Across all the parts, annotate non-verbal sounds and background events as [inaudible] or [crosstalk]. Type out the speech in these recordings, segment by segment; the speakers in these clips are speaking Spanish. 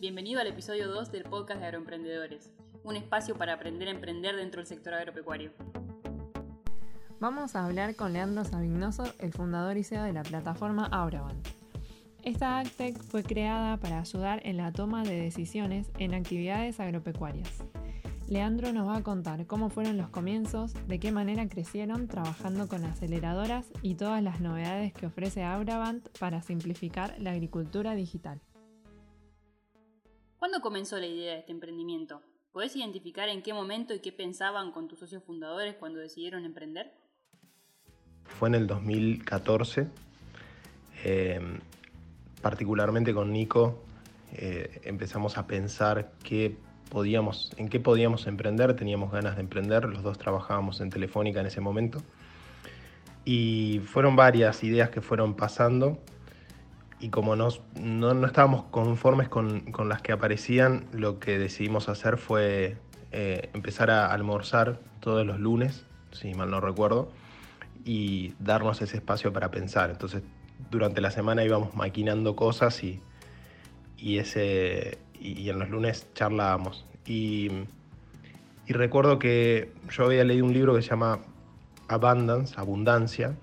Bienvenido al episodio 2 del podcast de Agroemprendedores, un espacio para aprender a emprender dentro del sector agropecuario. Vamos a hablar con Leandro Savignoso, el fundador y CEO de la plataforma Aurabant. Esta AgTech fue creada para ayudar en la toma de decisiones en actividades agropecuarias. Leandro nos va a contar cómo fueron los comienzos, de qué manera crecieron trabajando con aceleradoras y todas las novedades que ofrece Aurabant para simplificar la agricultura digital. ¿Cuándo comenzó la idea de este emprendimiento? ¿Podés identificar en qué momento y qué pensaban con tus socios fundadores cuando decidieron emprender? Fue en el 2014, eh, particularmente con Nico, eh, empezamos a pensar qué podíamos, en qué podíamos emprender, teníamos ganas de emprender, los dos trabajábamos en Telefónica en ese momento. Y fueron varias ideas que fueron pasando y como no, no, estábamos conformes con, con, las que aparecían, lo que decidimos hacer fue eh, empezar a almorzar todos los lunes, si mal no recuerdo, y darnos ese espacio para pensar. Entonces durante la semana íbamos maquinando cosas y, y ese, y, en los lunes charlábamos. Y, y, recuerdo que yo había leído un libro que se llama Abundance, Abundancia,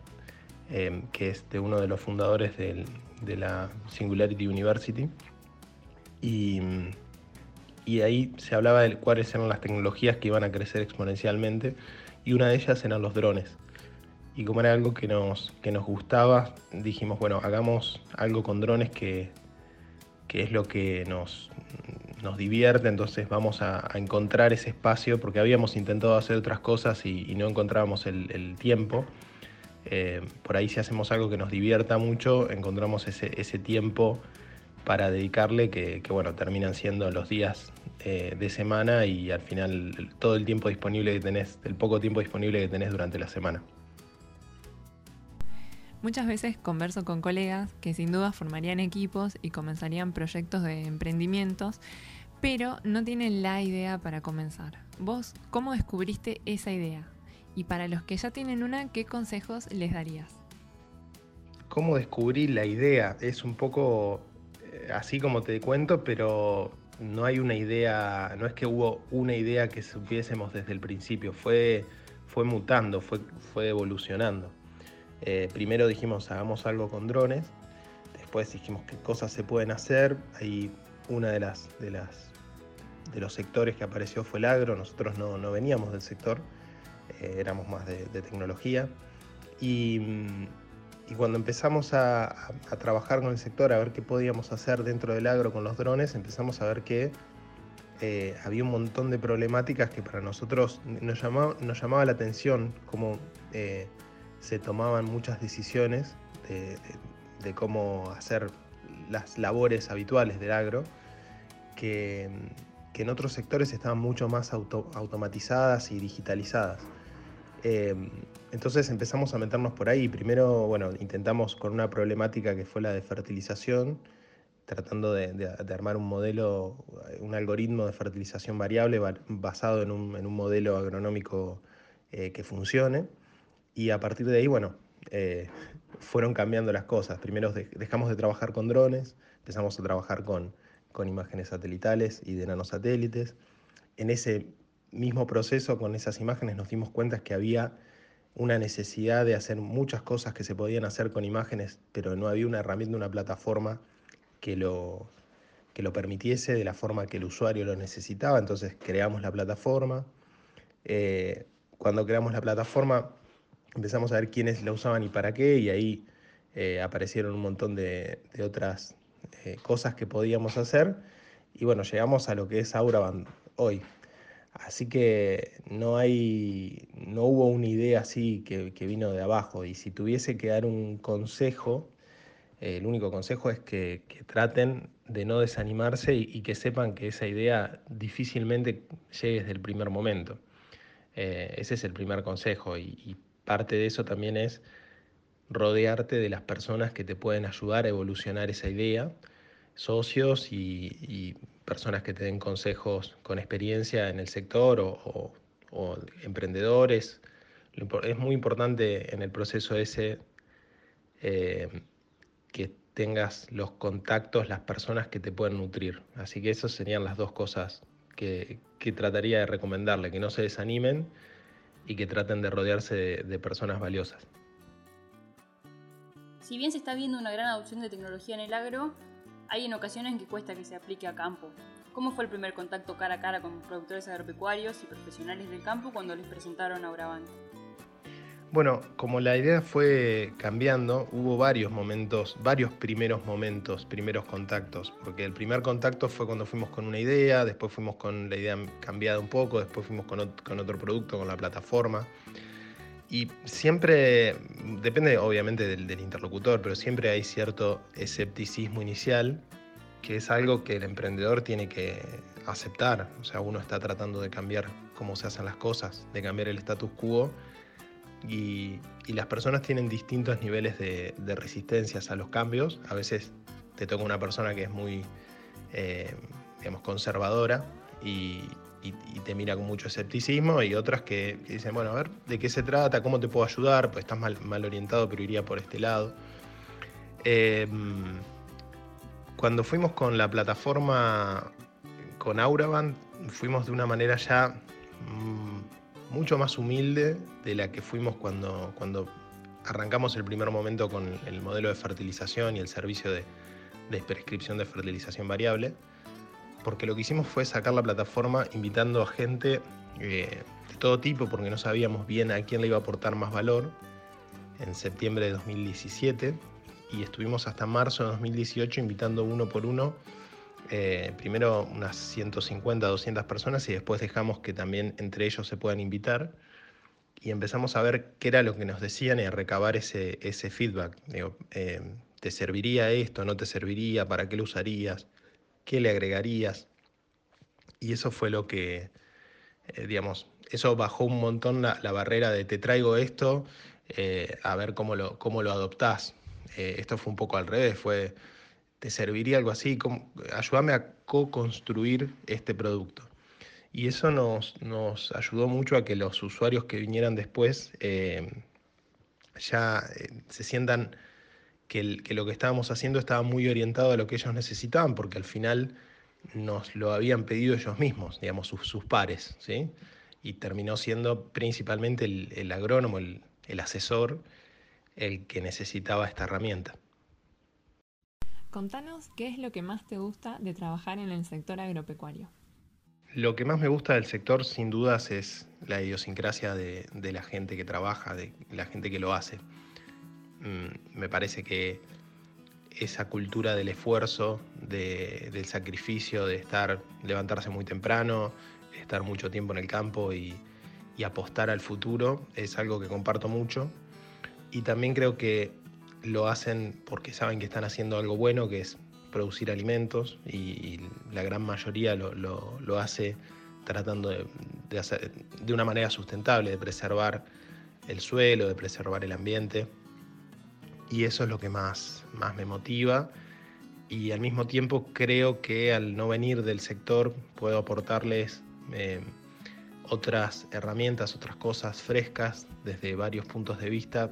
eh, que es de uno de los fundadores del, de la Singularity University. Y, y ahí se hablaba de cuáles eran las tecnologías que iban a crecer exponencialmente y una de ellas eran los drones. Y como era algo que nos, que nos gustaba, dijimos, bueno, hagamos algo con drones que, que es lo que nos, nos divierte, entonces vamos a, encontrar ese espacio, porque habíamos intentado hacer otras cosas y, no encontrábamos el, tiempo. Eh, por ahí si hacemos algo que nos divierta mucho, encontramos ese, tiempo para dedicarle, que, bueno, terminan siendo los días eh, de semana y al final todo el tiempo disponible que tenés, el poco tiempo disponible que tenés durante la semana. Muchas veces converso con colegas que sin duda formarían equipos y comenzarían proyectos de emprendimientos, pero no tienen la idea para comenzar. ¿Vos cómo descubriste esa idea? Y para los que ya tienen una, ¿qué consejos les darías? ¿Cómo descubrí la idea? Es un poco eh, así como te cuento, pero no hay una idea, no es que hubo una idea que supiésemos desde el principio, fue, fue mutando, fue, fue evolucionando. Eh, primero dijimos hagamos algo con drones, después dijimos qué cosas se pueden hacer. Ahí una de las, de las de los sectores que apareció fue el agro, nosotros no, veníamos del sector, eh, éramos más de, tecnología. Y, cuando empezamos a, trabajar con el sector, a ver qué podíamos hacer dentro del agro con los drones, empezamos a ver que eh, había un montón de problemáticas que para nosotros nos llamaba, nos llamaba la atención, como se tomaban muchas decisiones de, cómo hacer las labores habituales del agro, que, en otros sectores estaban mucho más automatizadas y digitalizadas. Eh, entonces empezamos a meternos por ahí. Primero, bueno, intentamos con una problemática que fue la de fertilización, tratando de, armar un modelo, un algoritmo de fertilización variable basado en un, modelo agronómico eh, que funcione. Y a partir de ahí, bueno, eh, [laughs] fueron cambiando las cosas. Primero dejamos de trabajar con drones, empezamos a trabajar con, con imágenes satelitales y de nanosatélites. En ese mismo proceso, con esas imágenes, nos dimos cuenta que había una necesidad de hacer muchas cosas que se podían hacer con imágenes, pero no había una herramienta, una plataforma que lo, que lo permitiese de la forma que el usuario lo necesitaba. Entonces creamos la plataforma. Eh, cuando creamos la plataforma, empezamos a ver quiénes la usaban y para qué, y ahí eh, aparecieron un montón de, otras eh, cosas que podíamos hacer. Y bueno, llegamos a lo que es Auraband hoy. Así que no hay, no hubo una idea así que, vino de abajo. Y si tuviese que dar un consejo, eh, el único consejo es que, traten de no desanimarse y, que sepan que esa idea difícilmente llegue desde el primer momento. ese es el primer consejo y parte de eso también es rodearte de las personas que te pueden ayudar a evolucionar esa idea, socios y, personas que te den consejos con experiencia en el sector o, emprendedores. Es muy importante en el proceso ese eh, que tengas los contactos, las personas que te pueden nutrir. Así que esas serían las dos cosas que, trataría de recomendarle, que no se desanimen y que traten de rodearse de, personas valiosas. Si bien se está viendo una gran adopción de tecnología en el agro, hay en ocasiones en que cuesta que se aplique a campo. ¿Cómo fue el primer contacto cara a cara con productores agropecuarios y profesionales del campo cuando les presentaron a Urabant? Bueno, como la idea fue cambiando, hubo varios momentos, varios primeros momentos, primeros contactos, porque el primer contacto fue cuando fuimos con una idea, después fuimos con la idea cambiada un poco, después fuimos con, otro producto, con la plataforma. Y siempre, depende obviamente del, interlocutor, pero siempre hay cierto escepticismo inicial, que es algo que el emprendedor tiene que aceptar. O sea, uno está tratando de cambiar cómo se hacen las cosas, de cambiar el status quo y, las personas tienen distintos niveles de, resistencias a los cambios. A veces te toca una persona que es muy, eh, digamos, conservadora y, te mira con mucho escepticismo y otras que, dicen, bueno, a ver, ¿de qué se trata? ¿Cómo te puedo ayudar? Pues estás mal, mal orientado, pero iría por este lado. Em, cuando fuimos con la plataforma con Auraband, fuimos de una manera ya mm, mucho más humilde de la que fuimos cuando, cuando arrancamos el primer momento con el modelo de fertilización y el servicio de, prescripción de fertilización variable, porque lo que hicimos fue sacar la plataforma invitando a gente eh, de todo tipo, porque no sabíamos bien a quién le iba a aportar más valor, en septiembre de 2017, y estuvimos hasta marzo de 2018 invitando uno por uno eh, primero unas 150, 200 personas y después dejamos que también entre ellos se puedan invitar y empezamos a ver qué era lo que nos decían y a recabar ese, ese feedback. Eh, ¿te serviría esto? ¿No te serviría? ¿Para qué lo usarías? ¿Qué le agregarías? Y eso fue lo que, eh, digamos, eso bajó un montón la, barrera de te traigo esto, a ver cómo lo, cómo lo adoptás. esto fue un poco al revés, fue te serviría algo así, ayúdame a co-construir este producto. Y eso nos, nos, ayudó mucho a que los usuarios que vinieran después eh, ya eh, se sientan que, que, lo que estábamos haciendo estaba muy orientado a lo que ellos necesitaban, porque al final nos lo habían pedido ellos mismos, digamos, sus, pares, ¿sí? Y terminó siendo principalmente el, agrónomo, el asesor, el que necesitaba esta herramienta. Contanos qué es lo que más te gusta de trabajar en el sector agropecuario. Lo que más me gusta del sector, sin dudas, es la idiosincrasia de, la gente que trabaja, de la gente que lo hace. Mm, me parece que esa cultura del esfuerzo, del sacrificio, de estar, levantarse muy temprano, estar mucho tiempo en el campo y apostar al futuro, es algo que comparto mucho. Y también creo que lo hacen porque saben que están haciendo algo bueno, que es producir alimentos, y, la gran mayoría lo, hace tratando de, hacer de una manera sustentable, de preservar el suelo, de preservar el ambiente. Y eso es lo que más, más me motiva. Y al mismo tiempo creo que al no venir del sector puedo aportarles eh, otras herramientas, otras cosas frescas desde varios puntos de vista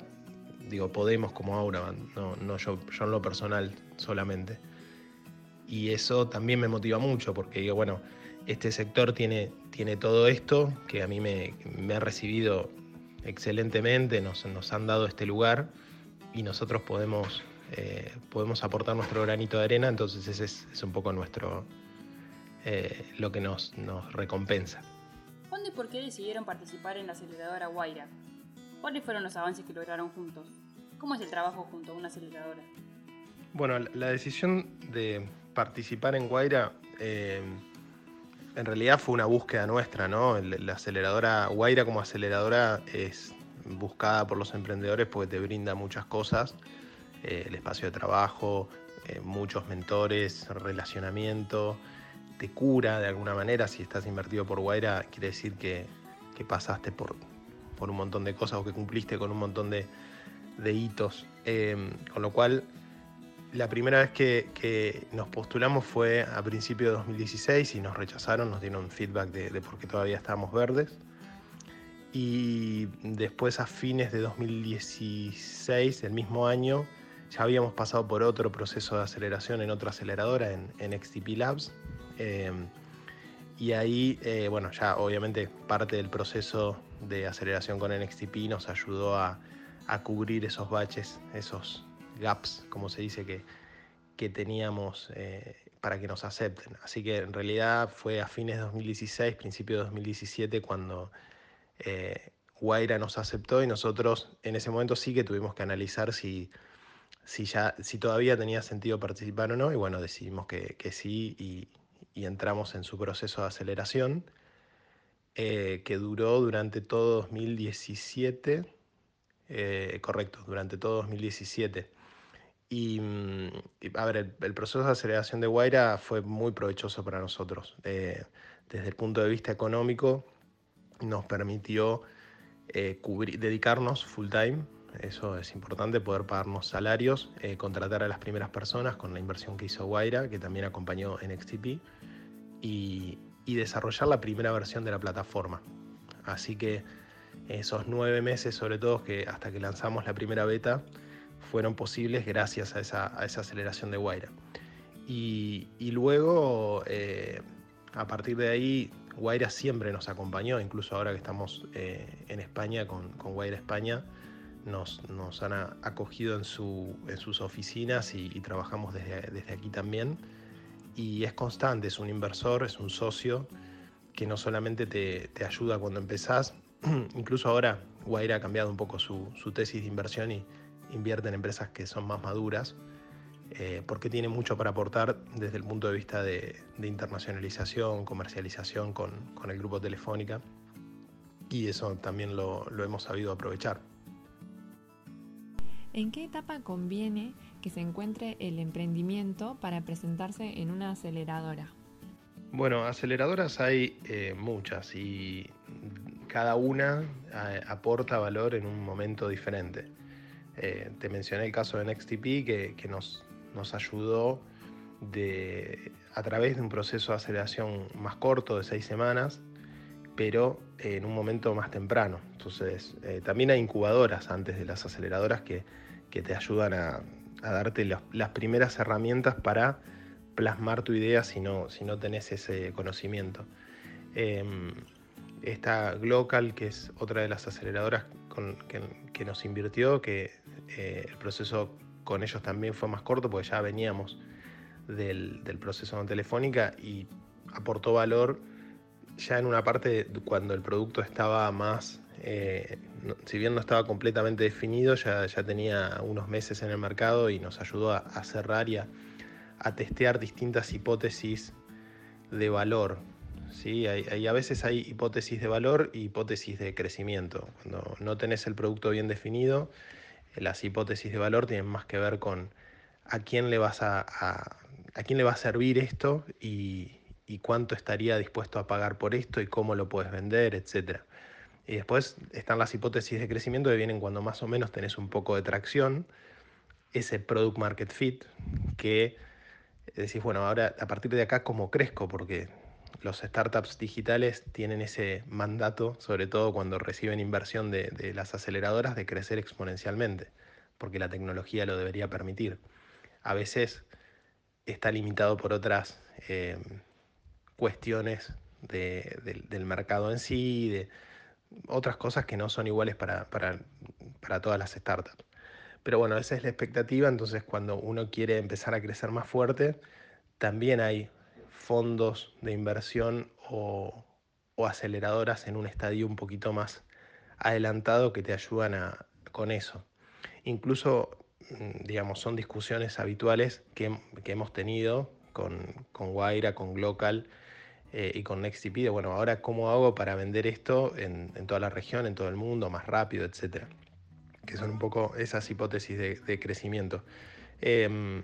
digo Podemos como Aura, no, no yo, yo en lo personal solamente. Y eso también me motiva mucho porque digo, bueno, este sector tiene, tiene todo esto que a mí me, ha recibido excelentemente, nos, nos, han dado este lugar y nosotros podemos, eh, podemos aportar nuestro granito de arena, entonces ese es, un poco nuestro, eh, lo que nos, nos recompensa. ¿Cuándo y por qué decidieron participar en la aceleradora Guaira? ¿Cuáles fueron los avances que lograron juntos? ¿Cómo es el trabajo junto a una aceleradora? Bueno, la decisión de participar en Guaira eh, en realidad fue una búsqueda nuestra, ¿no? La aceleradora Guaira como aceleradora es buscada por los emprendedores porque te brinda muchas cosas, eh, el espacio de trabajo, eh, muchos mentores, relacionamiento, te cura de alguna manera. Si estás invertido por Guaira, quiere decir que, que pasaste por, por un montón de cosas o que cumpliste con un montón de, hitos. Eh, con lo cual, la primera vez que, nos postulamos fue a principios de 2016 y nos rechazaron, nos dieron feedback de, por qué todavía estábamos verdes. Y después a fines de 2016, el mismo año, Ya habíamos pasado por otro proceso de aceleración en otra aceleradora, en, en XTP Labs. Em, y ahí, eh, bueno, ya obviamente parte del proceso de aceleración con NXTP nos ayudó a, cubrir esos baches, esos gaps, como se dice, que, que teníamos eh, para que nos acepten. Así que en realidad fue a fines de 2016, principio de 2017, cuando eh, Guaira nos aceptó y nosotros en ese momento sí que tuvimos que analizar si, si, ya, si todavía tenía sentido participar o no, y bueno, decidimos que, que sí y, y entramos en su proceso de aceleración, eh, que duró durante todo 2017, eh, correcto, durante todo 2017. Y, mm, a ver, el, proceso de aceleración de Guaira fue muy provechoso para nosotros. Desde el punto de vista económico, nos permitió dedicarnos full time eso es importante, poder pagarnos salarios, contratar a las primeras personas con la inversión que hizo Guaira, que también acompañó en XTP y, desarrollar la primera versión de la plataforma. Así que esos nueve meses, sobre todo, que hasta que lanzamos la primera beta, fueron posibles gracias a esa, aceleración de Guaira. Y, luego, eh, a partir de ahí, Guaira siempre nos acompañó, incluso ahora que estamos eh, en España con, con Guaira España, nos, han acogido en, sus oficinas y, trabajamos desde aquí también. Y es constante, es un inversor, es un socio que no solamente te, ayuda cuando empezás, [clears throat] incluso ahora Guaira ha cambiado un poco su, tesis de inversión y invierte en empresas que son más maduras, eh, porque tiene mucho para aportar desde el punto de vista de, internacionalización, comercialización con, el grupo Telefónica, y eso también lo hemos sabido aprovechar. ¿En qué etapa conviene que se encuentre el emprendimiento para presentarse en una aceleradora? Bueno, aceleradoras hay eh, muchas y cada una eh, aporta valor en un momento diferente. Eh, te mencioné el caso de NextTP que, que nos, nos ayudó de, a través de un proceso de aceleración más corto de seis semanas, pero en un momento más temprano. Entonces, también hay incubadoras antes de las aceleradoras que que te ayudan a, darte las primeras herramientas para plasmar tu idea si no, si no tenés ese conocimiento. Em, esta Glocal, que es otra de las aceleradoras que, nos invirtió, que eh, el proceso con ellos también fue más corto porque ya veníamos del, proceso con Telefónica y aportó valor ya en una parte cuando el producto estaba más eh, si bien no estaba completamente definido, ya, ya, tenía unos meses en el mercado y nos ayudó a, cerrar y a, testear distintas hipótesis de valor. ¿sí? Hay, a veces hay hipótesis de valor y hipótesis de crecimiento. Cuando no tenés el producto bien definido, las hipótesis de valor tienen más que ver con a quién le vas a, a, quién le va a servir esto y, y cuánto estaría dispuesto a pagar por esto y cómo lo puedes vender, etcétera. Y después están las hipótesis de crecimiento que vienen cuando más o menos tenés un poco de tracción, ese product market fit, que decís, bueno, ahora a partir de acá, ¿cómo crezco? Porque los startups digitales tienen ese mandato, sobre todo cuando reciben inversión de, las aceleradoras, de crecer exponencialmente, porque la tecnología lo debería permitir. A veces está limitado por otras eh, cuestiones del mercado en sí, de, otras cosas que no son iguales para, todas las startups. Pero bueno, esa es la expectativa, entonces cuando uno quiere empezar a crecer más fuerte, también hay fondos de inversión o, aceleradoras en un estadio un poquito más adelantado que te ayudan con eso. Incluso, mm, digamos, son discusiones habituales que, hemos tenido con, con Guaira, con Glocal, eh, y con NextTP de, bueno, ahora cómo hago para vender esto en, toda la región, en todo el mundo, más rápido, etcétera. Que son un poco esas hipótesis de, crecimiento. Em,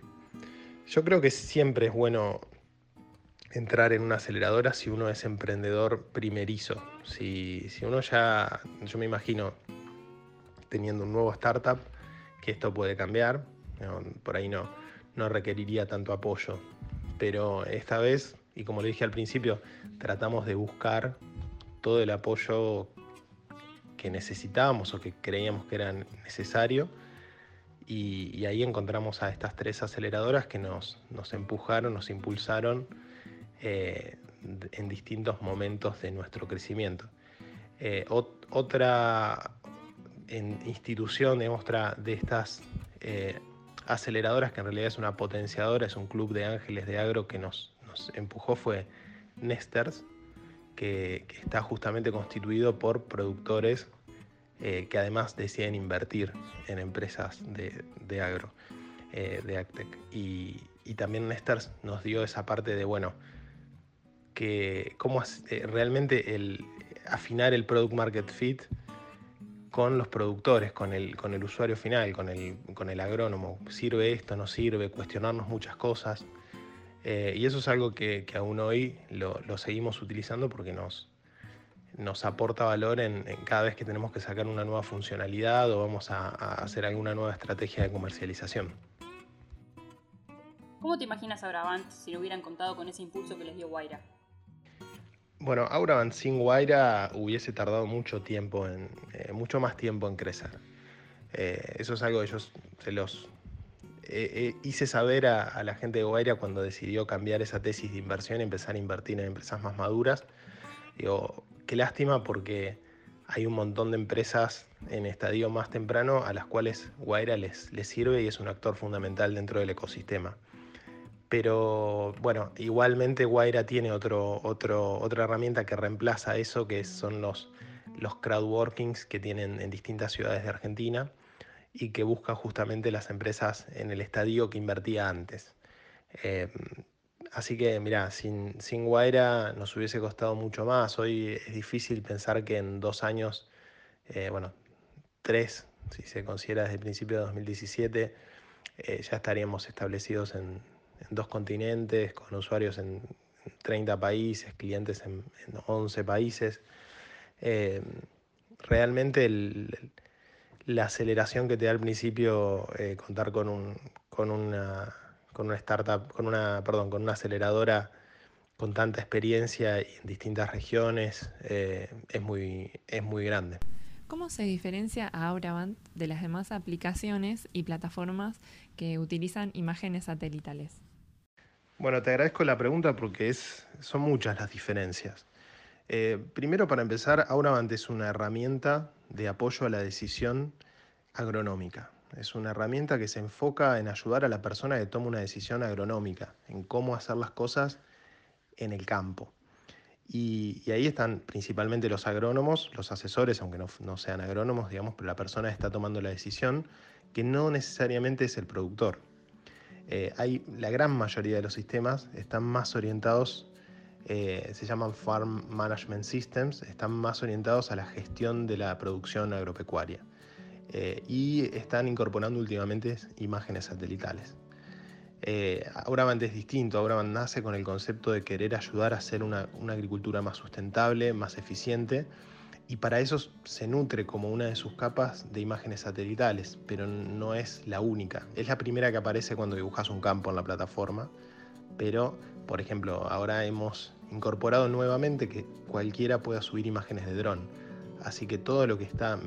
yo creo que siempre es bueno entrar en una aceleradora si uno es emprendedor primerizo. Si, si uno ya, yo me imagino teniendo un nuevo startup, que esto puede cambiar, por ahí no, no requeriría tanto apoyo. Pero esta vez y como le dije al principio, tratamos de buscar todo el apoyo que necesitábamos o que creíamos que era necesario y, ahí encontramos a estas tres aceleradoras que nos, empujaron, nos impulsaron eh, en distintos momentos de nuestro crecimiento. Eh, otra institución de estas eh, aceleradoras, que en realidad es una potenciadora, es un club de ángeles de agro que nos, empujó, fue Nesters, que, está justamente constituido por productores que además deciden invertir en empresas de, agro, eh, de Agtech. Y, también Nesters nos dio esa parte de, bueno, que cómo eh, realmente afinar el product market fit con los productores, con el, usuario final, con el, agrónomo. ¿Sirve esto? ¿No sirve? Cuestionarnos muchas cosas. y eso es algo que, aún hoy lo, seguimos utilizando porque nos, aporta valor en, cada vez que tenemos que sacar una nueva funcionalidad o vamos a, hacer alguna nueva estrategia de comercialización. ¿Cómo te imaginas a Auravant si no hubieran contado con ese impulso que les dio Guaira? Bueno, Auravant sin Guaira hubiese tardado mucho tiempo, en, eh, mucho más tiempo en crecer. Eh, eso es algo que yo se los eh, hice saber a, la gente de Guaira cuando decidió cambiar esa tesis de inversión y empezar a invertir en empresas más maduras. Digo, qué lástima porque hay un montón de empresas en estadio más temprano a las cuales Guaira les sirve y es un actor fundamental dentro del ecosistema. Pero bueno, igualmente Guaira tiene otro, otro, otra herramienta que reemplaza eso, que son los, los crowdworkings que tienen en distintas ciudades de Argentina y que busca justamente las empresas en el estadio que invertía antes. Eh, Así que, mira, sin, sin Guaira nos hubiese costado mucho más. Hoy es difícil pensar que en dos años, eh, bueno, tres, si se considera desde el principio de 2017, eh, ya estaríamos establecidos en, dos continentes, con usuarios en 30 países, clientes en, 11 países. Eh, realmente la aceleración que te da al principio contar con, un, con una con una startup, con una, perdón, con una aceleradora con tanta experiencia y en distintas regiones eh, es, muy, es muy grande. ¿Cómo se diferencia a Auravant de las demás aplicaciones y plataformas que utilizan imágenes satelitales? Bueno, te agradezco la pregunta porque es, son muchas las diferencias. Eh, primero, para empezar, Auravant es una herramienta de apoyo a la decisión agronómica. Es una herramienta que se enfoca en ayudar a la persona que toma una decisión agronómica, en cómo hacer las cosas en el campo. Y, ahí están principalmente los agrónomos, los asesores, aunque no, sean agrónomos, digamos, pero la persona está tomando la decisión, que no necesariamente es el productor. Eh, hay, la gran mayoría de los sistemas están más orientados, eh, se llaman Farm Management Systems, están más orientados a la gestión de la producción agropecuaria. Eh, y están incorporando últimamente imágenes satelitales. Eh, es distinto, Auraban nace con el concepto de querer ayudar a hacer una, agricultura más sustentable, más eficiente, y para eso se nutre como una de sus capas de imágenes satelitales, pero no es la única. Es la primera que aparece cuando dibujas un campo en la plataforma, pero, por ejemplo, ahora hemos incorporado nuevamente que cualquiera pueda subir imágenes de dron. Así que todo lo que está,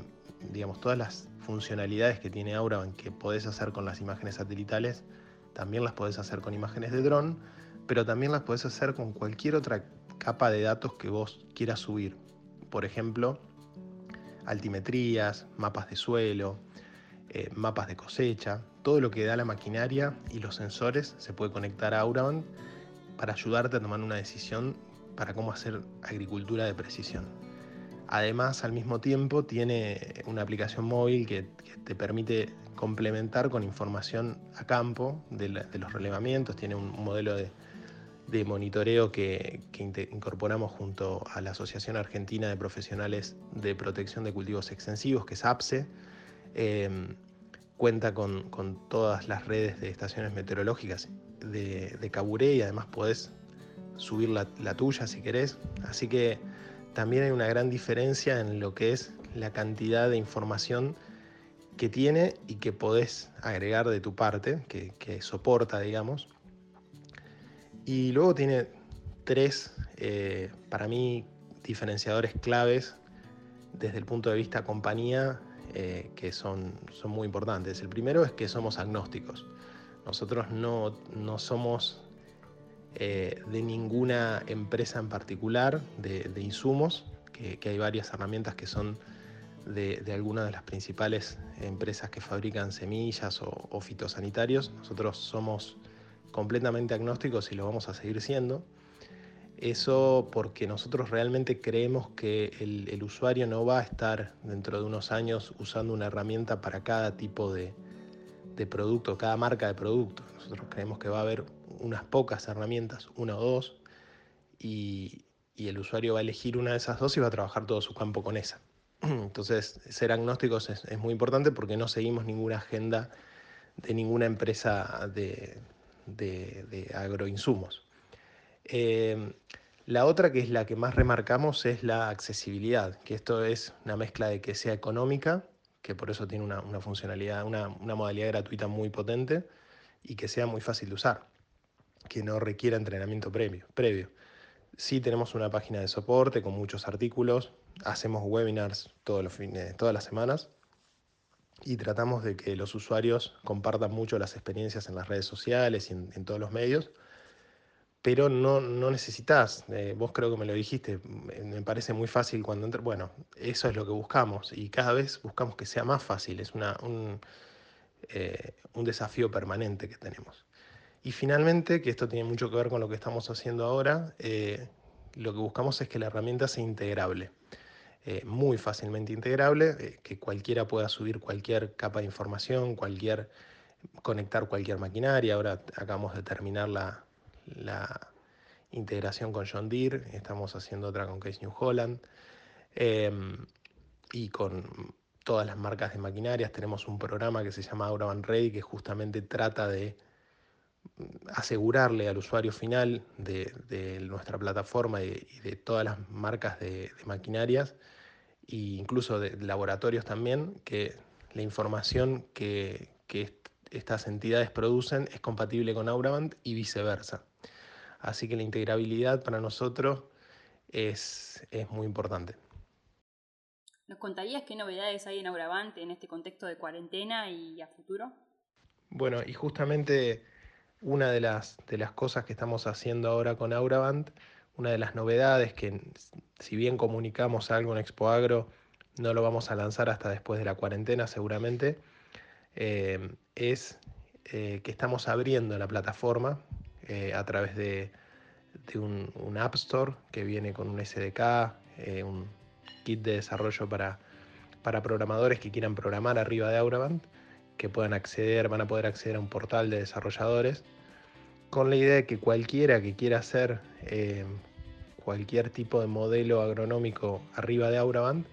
digamos, todas las funcionalidades que tiene Aura que podés hacer con las imágenes satelitales, también las podés hacer con imágenes de dron, pero también las podés hacer con cualquier otra capa de datos que vos quieras subir. Por ejemplo, altimetrías, mapas de suelo, eh, mapas de cosecha, todo lo que da la maquinaria y los sensores se puede conectar a Auraban para ayudarte a tomar una decisión para cómo hacer agricultura de precisión. Además, al mismo tiempo, tiene una aplicación móvil que, te permite complementar con información a campo de, los relevamientos. Tiene un, modelo de, monitoreo que, incorporamos junto a la Asociación Argentina de Profesionales de Protección de Cultivos Extensivos, que es APSE. Em, cuenta con, todas las redes de estaciones meteorológicas de, de Caburé y además podés subir la, la tuya si querés. Así que también hay una gran diferencia en lo que es la cantidad de información que tiene y que podés agregar de tu parte, que, soporta, digamos. Y luego tiene tres, eh, para mí, diferenciadores claves desde el punto de vista compañía eh, que son, son muy importantes. El primero es que somos agnósticos. Nosotros no, no somos eh, de ninguna empresa en particular de, insumos, que, hay varias herramientas que son de, algunas de las principales empresas que fabrican semillas o, fitosanitarios. Nosotros somos completamente agnósticos y lo vamos a seguir siendo. Eso porque nosotros realmente creemos que el, usuario no va a estar dentro de unos años usando una herramienta para cada tipo de, de producto, cada marca de producto. Nosotros creemos que va a haber unas pocas herramientas, una o dos, y, el usuario va a elegir una de esas dos y va a trabajar todo su campo con esa. [clears throat] Entonces, ser agnósticos es, muy importante porque no seguimos ninguna agenda de ninguna empresa de, agroinsumos. Eh, la otra, que es la que más remarcamos, es la accesibilidad, que esto es una mezcla de que sea económica, que por eso tiene una, funcionalidad, una, una modalidad gratuita muy potente, y que sea muy fácil de usar que no requiera entrenamiento previo. previo. Sí tenemos una página de soporte con muchos artículos, hacemos webinars todos los todas las semanas y tratamos de que los usuarios compartan mucho las experiencias en las redes sociales y en, todos los medios, pero no, no necesitas, eh, vos creo que me lo dijiste, me parece muy fácil cuando entras, bueno, eso es lo que buscamos y cada vez buscamos que sea más fácil, es una, un, eh, un desafío permanente que tenemos. Y finalmente, que esto tiene mucho que ver con lo que estamos haciendo ahora, eh, lo que buscamos es que la herramienta sea integrable, eh, muy fácilmente integrable, eh, que cualquiera pueda subir cualquier capa de información, cualquier, conectar cualquier maquinaria. Ahora acabamos de terminar la, la integración con John Deere, estamos haciendo otra con Case New Holland em, y con todas las marcas de maquinarias. Tenemos un programa que se llama Auraban Ready que justamente trata de asegurarle al usuario final de, nuestra plataforma y, de todas las marcas de, maquinarias e incluso de laboratorios también que la información que, estas entidades producen es compatible con Auraband y viceversa. Así que la integrabilidad para nosotros es, es muy importante. ¿Nos contarías qué novedades hay en Auraband en este contexto de cuarentena y a futuro? Bueno, y justamente una de las, de las cosas que estamos haciendo ahora con Auraband, una de las novedades que si bien comunicamos algo en Expo Agro, no lo vamos a lanzar hasta después de la cuarentena seguramente, eh, es eh, que estamos abriendo la plataforma eh, a través de, un, App Store que viene con un SDK, un kit de desarrollo para, para programadores que quieran programar arriba de Auraband que puedan acceder, van a poder acceder a un portal de desarrolladores con la idea de que cualquiera que quiera hacer eh, cualquier tipo de modelo agronómico arriba de Auraband,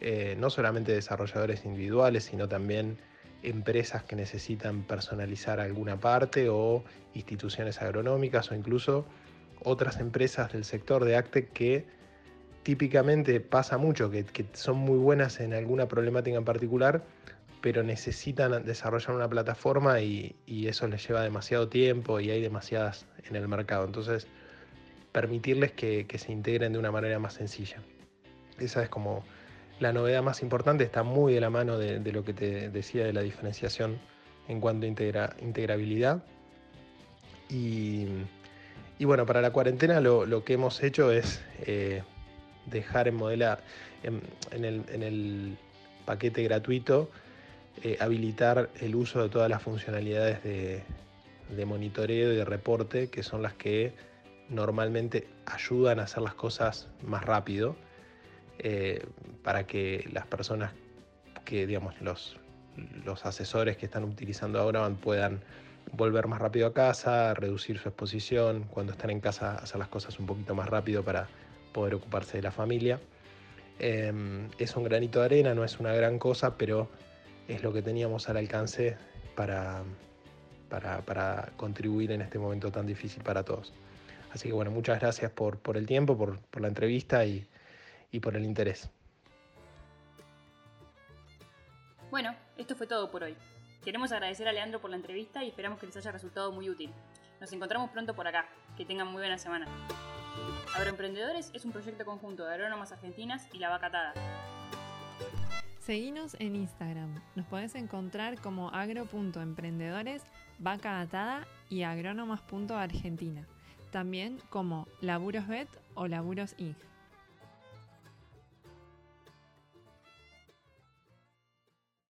eh, no solamente desarrolladores individuales, sino también empresas que necesitan personalizar alguna parte o instituciones agronómicas o incluso otras empresas del sector de ACTE que típicamente pasa mucho, que son muy buenas en alguna problemática en particular, pero necesitan desarrollar una plataforma y, eso les lleva demasiado tiempo y hay demasiadas en el mercado. Entonces, permitirles que, se integren de una manera más sencilla. Esa es como la novedad más importante, está muy de la mano de, lo que te decía de la diferenciación en cuanto a integrabilidad. Y, bueno, para la cuarentena lo, que hemos hecho es eh, dejar en modelar en el paquete gratuito eh, habilitar el uso de todas las funcionalidades de, monitoreo y de reporte, que son las que normalmente ayudan a hacer las cosas más rápido, eh, para que las personas que, digamos, los, los asesores que están utilizando ahora puedan volver más rápido a casa, reducir su exposición, cuando están en casa hacer las cosas un poquito más rápido para poder ocuparse de la familia. Em, es un granito de arena, no es una gran cosa, pero es lo que teníamos al alcance para, para, contribuir en este momento tan difícil para todos. Así que bueno, muchas gracias por, por el tiempo, por, la entrevista y, y por el interés. Bueno, esto fue todo por hoy. Queremos agradecer a Leandro por la entrevista y esperamos que les haya resultado muy útil. Nos encontramos pronto por acá. Que tengan muy buena semana. Agroemprendedores es un proyecto conjunto de agrónomas argentinas y la vacatada. Seguinos en Instagram. Nos podés encontrar como agro.emprendedores, vaca atada y agrónomas.argentina. También como Laburos Bet o Laburos Inc.